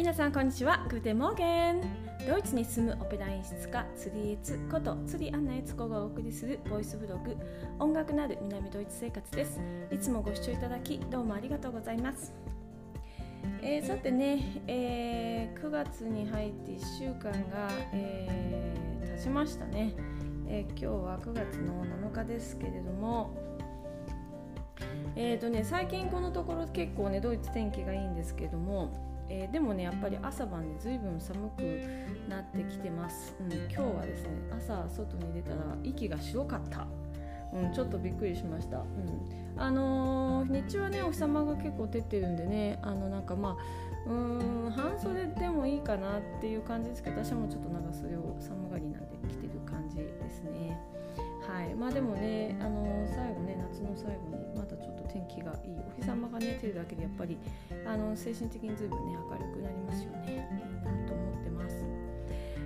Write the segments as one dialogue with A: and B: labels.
A: 皆さんこんにちは。グーテモーゲン。ドイツに住むオペラ演出家釣りエツこと釣りアンナエツコがお送りするボイスブログ音楽なる南ドイツ生活です。いつもご視聴いただきどうもありがとうございます。えー、さてね、えー、9月に入って1週間が、えー、経ちましたね、え今日は9月の7日ですけれども。えーとね、最近このところ結構ねドイツ天気がいいんですけども。えー、でもねやっぱり朝晩で随分寒くなってきてます、うん、今日はですね朝外に出たら息が白かった。うん、ちょっとびっくりしました、うん、あのー、日中はねお日様が結構照ってるんでねあのなんかまあうん半袖でもいいかなっていう感じですけど私もちょっと長袖を寒がりなんで着てる感じですね。はい。まあでもねあの、最後ね夏の最後にまだちょっと天気がいい。お日様がね照るだけでやっぱりあの精神的に随分ね明るくなりますよね。いいなと思ってます。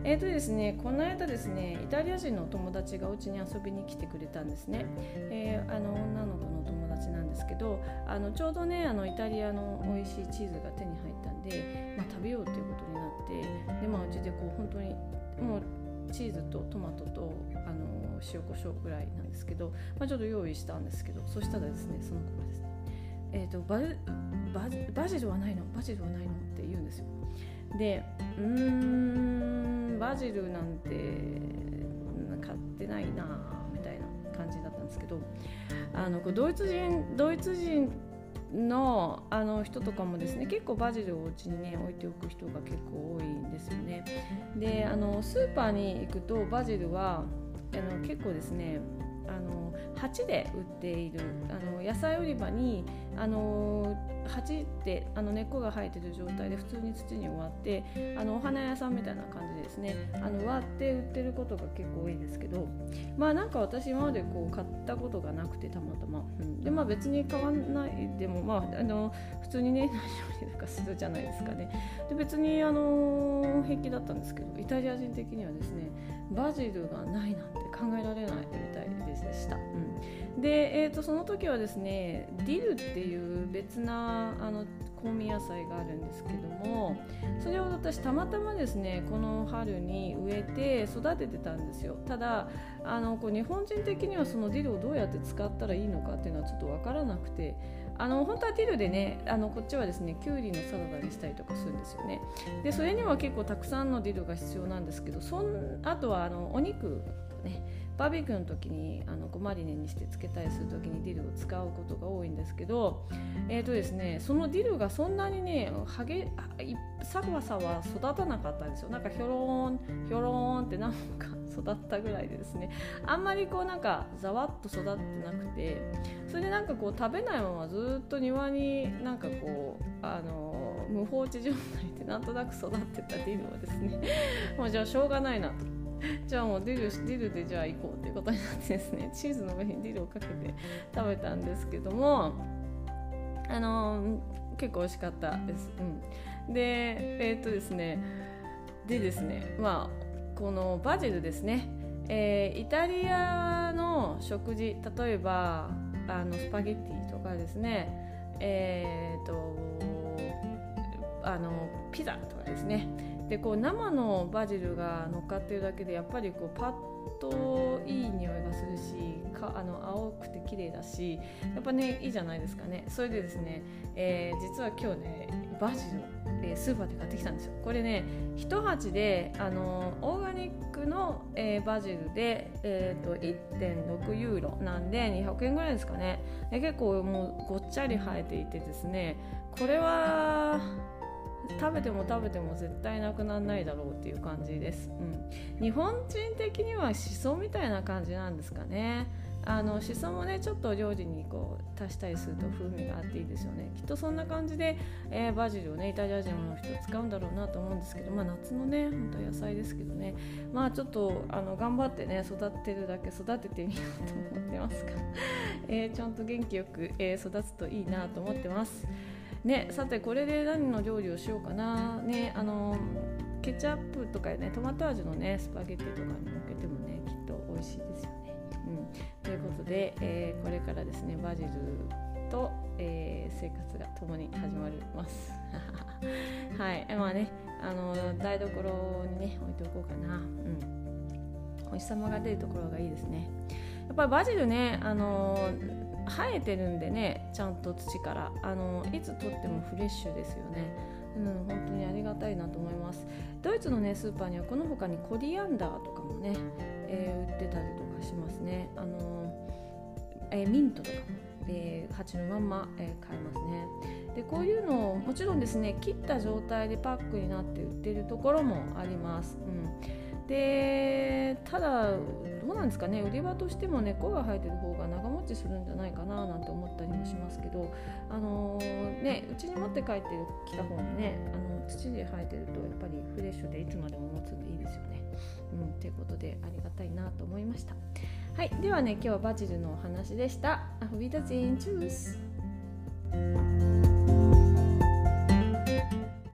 A: えーとですね、この間ですねイタリア人の友達がお家に遊びに来てくれたんですね、えー、あの女の子の友達なんですけどあのちょうどねあのイタリアの美味しいチーズが手に入ったんで、まあ、食べようということになってで、まあ、うちでこう本当にもうチーズとトマトとあの塩コショウぐらいなんですけど、まあ、ちょっと用意したんですけどそしたらですねその子がですねえーと、ババジルはないの？バジルはないの？って言うんですよ。でうーんバジルなんて買ってないなみたいな感じだったんですけどあのこうドイツ人ドイツ人のあの人とかもですね結構バジルをお家にね置いておく人が結構多いんですよね。であのスーパーに行くとバジルはあの結構ですねあの鉢で売っているあの野菜売り場にあの鉢ってあの根っこが生えてる状態で普通に土に植わってあのお花屋さんみたいな感じですね。あの割って売ってることが結構多いですけどまあなんか私今までこう買ったことがなくてたまたま、うん、でまあ別に買わないでもまああの普通にね何料理とかするじゃないですかね。で別にあの平気だったんですけどイタリア人的にはですねバジルがないなんて考えられないみたいでした、うん、で、えーと、その時はですねディルっていう別なあの香味野菜があるんですけどもそれを私たまたまですねこの春に植えて育ててたんですよ。ただあのこう日本人的にはそのディルをどうやって使ったらいいのかっていうのはちょっと分からなくてあの本当はディルでねあのこっちはですねきゅうりのサラダにしたりとかするんですよね。でそれには結構たくさんのディルが必要なんですけどそんあとはあのお肉ねバーベキューの時にあのこマリネにしてつけたりする時にディルを使うことが多いんですけど、えーとですね、そのディルがそんなにねはげさわさわ育たなかったんですよ。なんかひょろーんひょろーんってなんか育ったぐらいでですね。あんまりこうなんかざわっと育ってなくてそれでなんかこう食べないままずっと庭になんかこうあの無放置状態でなんとなく育ってたディルをですねもうじゃあしょうがないなと。じゃあもうディルディルでじゃあ行こうっていうことになってですね。チーズの上にディルをかけて食べたんですけどもあの結構美味しかったです。うん、でえー、っとですねでですねまあこのバジルですね、えー、イタリアの食事例えばあのスパゲッティとかですね。えー、っとあのピザとかですね。でこう生のバジルが乗っかってるだけでやっぱりこうパッといい匂いがするしかあの青くて綺麗だしやっぱねいいじゃないですかね。それでですね、えー、実は今日ねバジル、えー、スーパーで買ってきたんですよ。これね1鉢であのオーガニックの、えー、バジルで、えーと、1.6ユーロなんで200円ぐらいですかね。結構もうごっちゃり生えていてですねこれは食べても食べても絶対なくならないだろうっていう感じです、うん、日本人的にはしそみたいな感じなんですかね。あのしそもねちょっと料理にこう足したりすると風味があっていいですよね。きっとそんな感じで、えー、バジルをねイタリア人の人使うんだろうなと思うんですけどまあ夏のね本当野菜ですけどね。まあちょっとあの頑張ってね育てるだけ育ててみようと思ってますが、えー、ちゃんと元気よく、えー、育つといいなと思ってます。ねさてこれで何の料理をしようかな。ねあのケチャップとかねトマト味のねスパゲッティとかにのっけてもねきっと美味しいですよね。うん、ということで、えー、これからですねバジルと、えー、生活が共に始まります。はい。まあねあの台所にね置いておこうかな。うん。お日様が出るところがいいですね。やっぱりバジルねあの生えてるんでねちゃんと土から。あのいつとってもフレッシュですよね。うん、本当にありがたいなと思います。ドイツのねスーパーにはこの他にコリアンダーとかもね、えー、売ってたりとかしますね。あの、えー、ミントとかも、え、鉢のまんま、え買えますね。でこういうのをもちろんですね切った状態でパックになって売ってるところもあります、うん。でただどうなんですかね売り場としても根っこが生えてる方が長持ちするんじゃないかななんて思ったりもしますけどあのー、ねうちに持って帰ってきた方にねあの土で生えてるとやっぱりフレッシュでいつまでも持つんでいいですよね。うん、ということでありがたいなと思いました。はい、ではね今日はバジルのお話でした。アフビダチンチュース